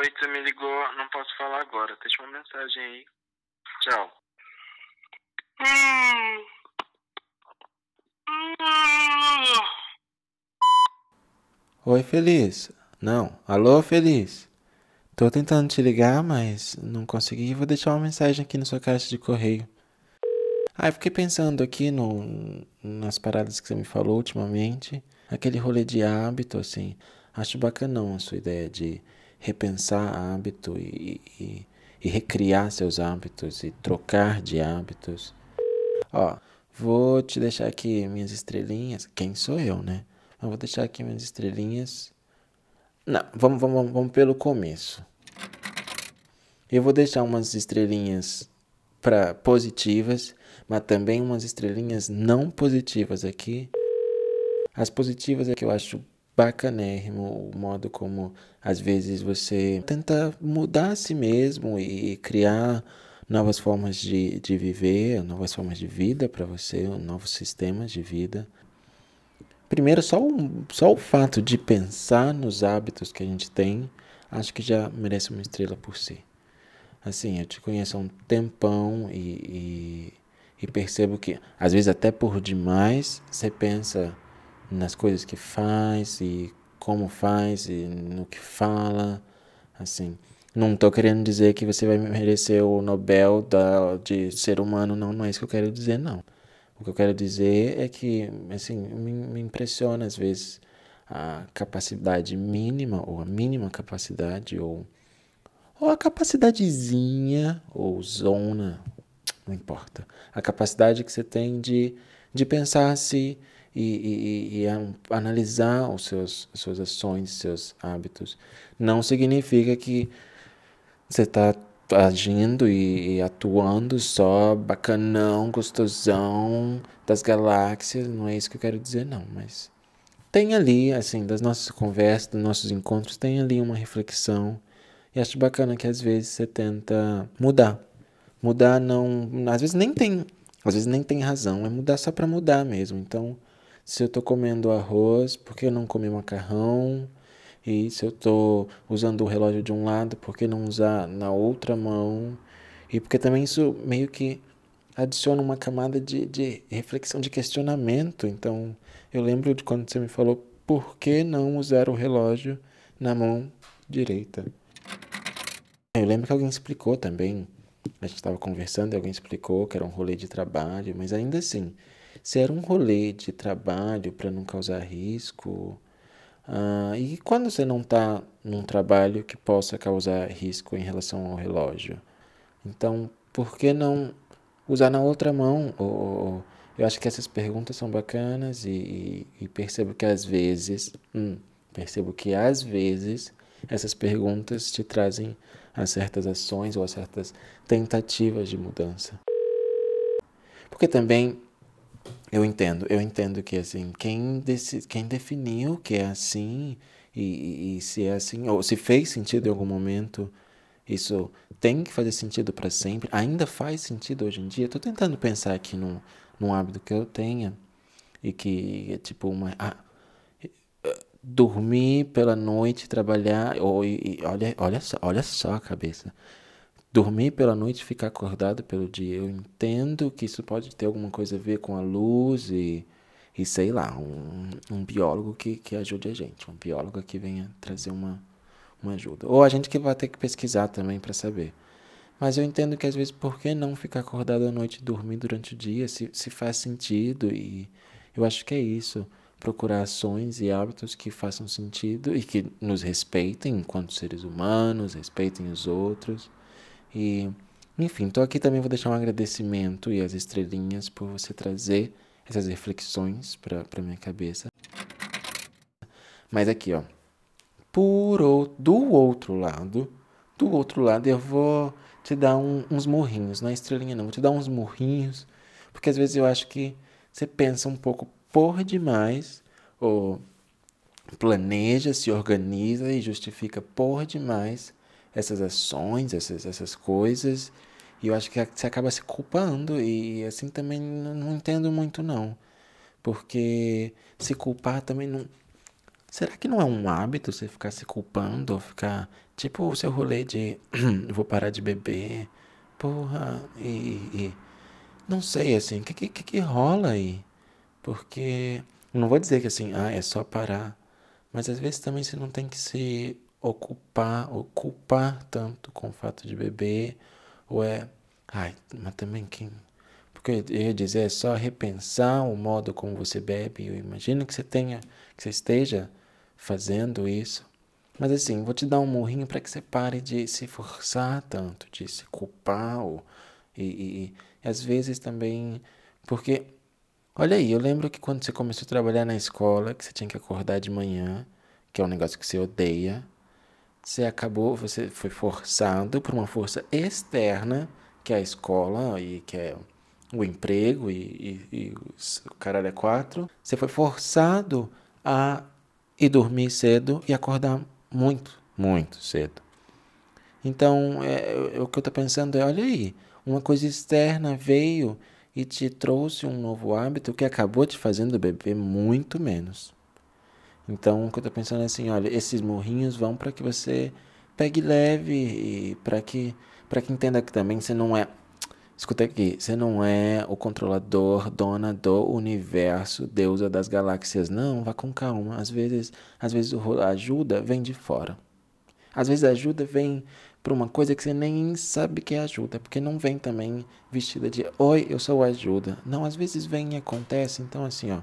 Oi, tu me ligou, não posso falar agora. Deixa uma mensagem aí. Tchau. Oi, Feliz. Não, alô, Feliz. Tô tentando te ligar, mas não consegui. Vou deixar uma mensagem aqui na sua caixa de correio. Ah, eu fiquei pensando aqui no, nas paradas que você me falou ultimamente. Aquele rolê de hábito, assim. Acho bacanão a sua ideia de repensar hábito e, e, e recriar seus hábitos e trocar de hábitos. Ó, vou te deixar aqui minhas estrelinhas. Quem sou eu, né? Eu vou deixar aqui minhas estrelinhas. Não, vamos, vamos, vamos pelo começo. Eu vou deixar umas estrelinhas para positivas, mas também umas estrelinhas não positivas aqui. As positivas é que eu acho bacanérrimo o modo como às vezes você tenta mudar a si mesmo e criar novas formas de, de viver, novas formas de vida para você, novos sistemas de vida. Primeiro, só o, só o fato de pensar nos hábitos que a gente tem, acho que já merece uma estrela por si. Assim, eu te conheço há um tempão e, e, e percebo que, às vezes, até por demais, você pensa nas coisas que faz e como faz e no que fala, assim. Não estou querendo dizer que você vai merecer o Nobel da, de ser humano, não, não é isso que eu quero dizer, não. O que eu quero dizer é que, assim, me, me impressiona às vezes a capacidade mínima, ou a mínima capacidade, ou, ou a capacidadezinha, ou zona, não importa. A capacidade que você tem de, de pensar se e, e, e, analisar os seus, as suas ações, seus hábitos. Não significa que você está agindo e, e, atuando só bacanão, gostosão das galáxias, não é isso que eu quero dizer não, mas tem ali, assim, das nossas conversas, dos nossos encontros, tem ali uma reflexão e acho bacana que às vezes você tenta mudar. Mudar não, às vezes nem tem, às vezes nem tem razão, é mudar só para mudar mesmo. Então, se eu estou comendo arroz, por que não comer macarrão? E se eu estou usando o relógio de um lado, por que não usar na outra mão? E porque também isso meio que adiciona uma camada de, de reflexão, de questionamento. Então, eu lembro de quando você me falou por que não usar o relógio na mão direita. Eu lembro que alguém explicou também. A gente estava conversando e alguém explicou que era um rolê de trabalho, mas ainda assim, se era um rolê de trabalho para não causar risco, ah, e quando você não está num trabalho que possa causar risco em relação ao relógio? Então, por que não usar na outra mão? Ou, eu acho que essas perguntas são bacanas e, e, e percebo que às vezes, hum, percebo que às vezes essas perguntas te trazem a certas ações ou a certas tentativas de mudança. Porque também eu entendo, eu entendo que assim, quem, deci, quem definiu que é assim e, e, se é assim, ou se fez sentido em algum momento, isso tem que fazer sentido para sempre, ainda faz sentido hoje em dia. Estou tentando pensar aqui num, num hábito que eu tenha e que é tipo uma. Ah, dormir pela noite, trabalhar, ou, e, olha, olha, só, olha só a cabeça dormir pela noite e ficar acordado pelo dia. Eu entendo que isso pode ter alguma coisa a ver com a luz e, e sei lá, um, um biólogo que, que ajude a gente, um biólogo que venha trazer uma, uma ajuda. Ou a gente que vai ter que pesquisar também para saber. Mas eu entendo que às vezes, por que não ficar acordado à noite e dormir durante o dia, se, se faz sentido? E eu acho que é isso. Procurar ações e hábitos que façam sentido e que nos respeitem enquanto seres humanos, respeitem os outros. E, enfim, estou aqui também vou deixar um agradecimento e as estrelinhas por você trazer essas reflexões para minha cabeça. Mas aqui, ó, por o, do outro lado, do outro lado eu vou te dar um, uns morrinhos, não é estrelinha não, vou te dar uns morrinhos, porque às vezes eu acho que você pensa um pouco por demais, ou planeja, se organiza e justifica por demais essas ações, essas, essas coisas, e eu acho que você acaba se culpando, e assim também não entendo muito não. Porque se culpar também não. será que não é um hábito você ficar se culpando, ou ficar tipo o seu rolê de vou parar de beber, porra, e, e não sei assim, o que, que, que rola aí? Porque não vou dizer que assim, ah, é só parar, mas às vezes também você não tem que se ocupar, ocupar tanto com o fato de beber, ou é, ai, mas também quem porque eu ia dizer, é só repensar o modo como você bebe. Eu imagino que você tenha, que você esteja fazendo isso. Mas assim, vou te dar um morrinho para que você pare de se forçar tanto, de se culpar. Ou, e, e, e às vezes também. Porque, olha aí, eu lembro que quando você começou a trabalhar na escola, que você tinha que acordar de manhã, que é um negócio que você odeia, você acabou, você foi forçado por uma força externa, que é a escola e que é o emprego e, e, e o caralho é quatro, você foi forçado a ir dormir cedo e acordar muito, muito cedo. Então, é, é, o que eu estou pensando é, olha aí, uma coisa externa veio e te trouxe um novo hábito que acabou te fazendo beber muito menos. Então, o que eu estou pensando é assim, olha, esses morrinhos vão para que você pegue leve e para que, para que entenda que também você não é Escuta aqui, você não é o controlador, dona do universo, deusa das galáxias. Não, vá com calma. Às vezes, às vezes a ajuda vem de fora. Às vezes a ajuda vem por uma coisa que você nem sabe que é ajuda, porque não vem também vestida de oi, eu sou ajuda. Não, às vezes vem e acontece. Então assim, ó,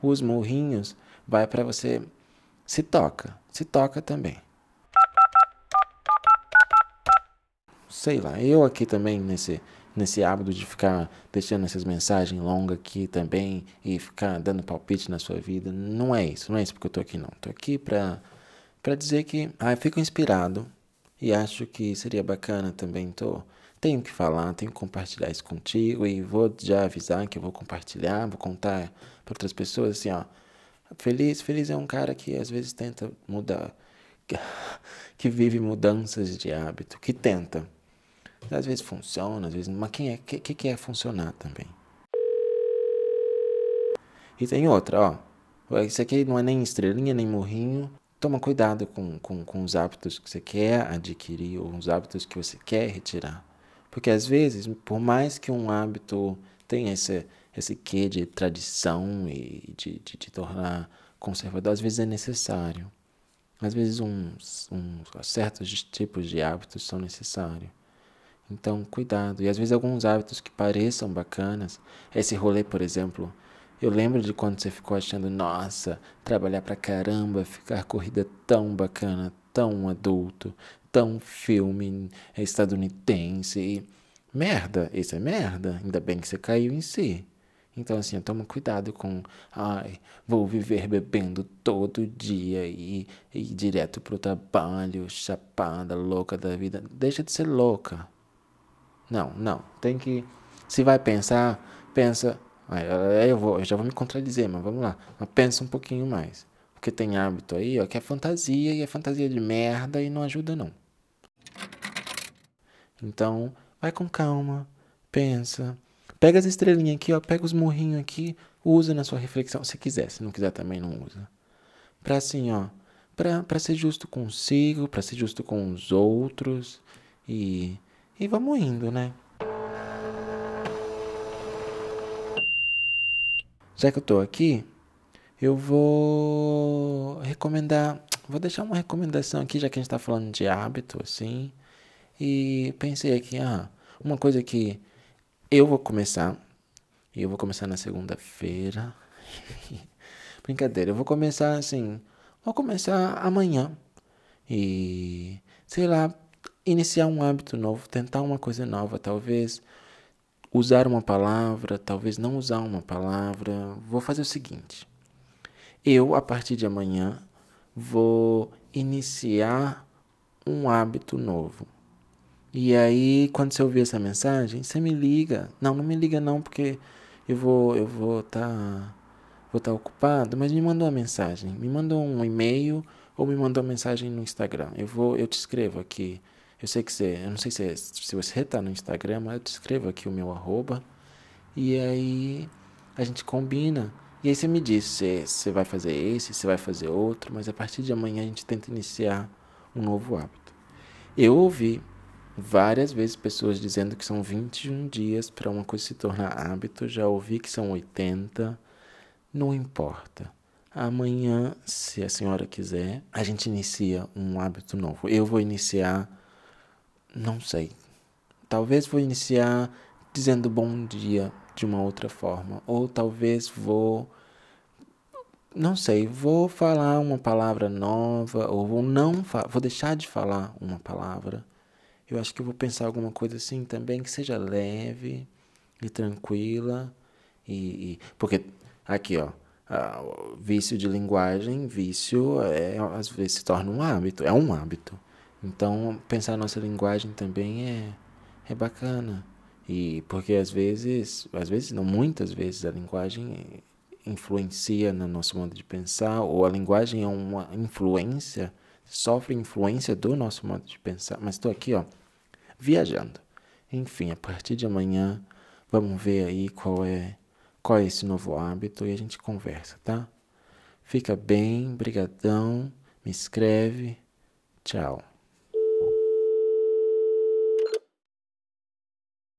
os morrinhos vai para você se toca, se toca também. Sei lá, eu aqui também nesse nesse hábito de ficar deixando essas mensagens longas aqui também e ficar dando palpite na sua vida. Não é isso, não é isso porque eu tô aqui não. Tô aqui para para dizer que ah, fico inspirado e acho que seria bacana também tô tenho que falar, tenho que compartilhar isso contigo e vou já avisar que eu vou compartilhar, vou contar para outras pessoas assim, ó. Feliz, feliz é um cara que às vezes tenta mudar, que vive mudanças de hábito, que tenta às vezes funciona, às vezes. Mas quem é? que, que é funcionar também? E tem outra, ó. Isso aqui não é nem estrelinha, nem morrinho. Toma cuidado com, com, com os hábitos que você quer adquirir ou os hábitos que você quer retirar. Porque às vezes, por mais que um hábito tenha esse, esse quê de tradição e de, de, de tornar conservador, às vezes é necessário. Às vezes uns, uns certos tipos de hábitos são necessários. Então, cuidado. E às vezes alguns hábitos que pareçam bacanas, esse rolê, por exemplo, eu lembro de quando você ficou achando, nossa, trabalhar pra caramba, ficar corrida tão bacana, tão adulto, tão filme estadunidense. E... Merda, isso é merda. Ainda bem que você caiu em si. Então, assim, toma cuidado com, ai, vou viver bebendo todo dia e, e ir direto pro trabalho, chapada, louca da vida. Deixa de ser louca. Não, não. Tem que. Se vai pensar, pensa. Aí eu, vou, eu já vou me contradizer, mas vamos lá. Mas pensa um pouquinho mais. Porque tem hábito aí, ó, que é fantasia e é fantasia de merda e não ajuda, não. Então, vai com calma, pensa. Pega as estrelinhas aqui, ó, pega os morrinhos aqui, usa na sua reflexão, se quiser. Se não quiser, também não usa. Pra assim, ó, pra ser justo consigo, pra ser justo com os outros e e vamos indo, né? Já que eu tô aqui, eu vou recomendar. Vou deixar uma recomendação aqui, já que a gente tá falando de hábito, assim. E pensei aqui, ah, uma coisa que eu vou começar. Eu vou começar na segunda-feira. Brincadeira, eu vou começar assim. Vou começar amanhã. E sei lá, iniciar um hábito novo, tentar uma coisa nova, talvez usar uma palavra, talvez não usar uma palavra. Vou fazer o seguinte: eu, a partir de amanhã, vou iniciar um hábito novo. E aí, quando você ouvir essa mensagem, você me liga. Não, não me liga não, porque eu vou eu vou estar tá, vou estar tá ocupado, mas me manda uma mensagem, me manda um e-mail ou me manda uma mensagem no Instagram. Eu vou eu te escrevo aqui eu sei que você, eu não sei se, se você está no Instagram, mas eu te escrevo aqui o meu arroba. E aí a gente combina E aí você me diz se você vai fazer esse, se vai fazer outro, mas a partir de amanhã a gente tenta iniciar um novo hábito. Eu ouvi várias vezes pessoas dizendo que são 21 dias para uma coisa se tornar hábito, já ouvi que são 80, não importa. Amanhã, se a senhora quiser, a gente inicia um hábito novo. Eu vou iniciar, não sei. Talvez vou iniciar dizendo bom dia de uma outra forma. Ou talvez vou. Não sei, vou falar uma palavra nova, ou vou não vou deixar de falar uma palavra. Eu acho que eu vou pensar alguma coisa assim também que seja leve e tranquila. E, e porque aqui, ó, vício de linguagem, vício é às vezes se torna um hábito, é um hábito. Então, pensar nossa linguagem também é, é bacana. E porque às vezes, às vezes não, muitas vezes a linguagem influencia no nosso modo de pensar, ou a linguagem é uma influência, sofre influência do nosso modo de pensar. Mas estou aqui, ó, viajando. Enfim, a partir de amanhã, vamos ver aí qual é qual é esse novo hábito e a gente conversa, tá? Fica bem, brigadão, me escreve, tchau.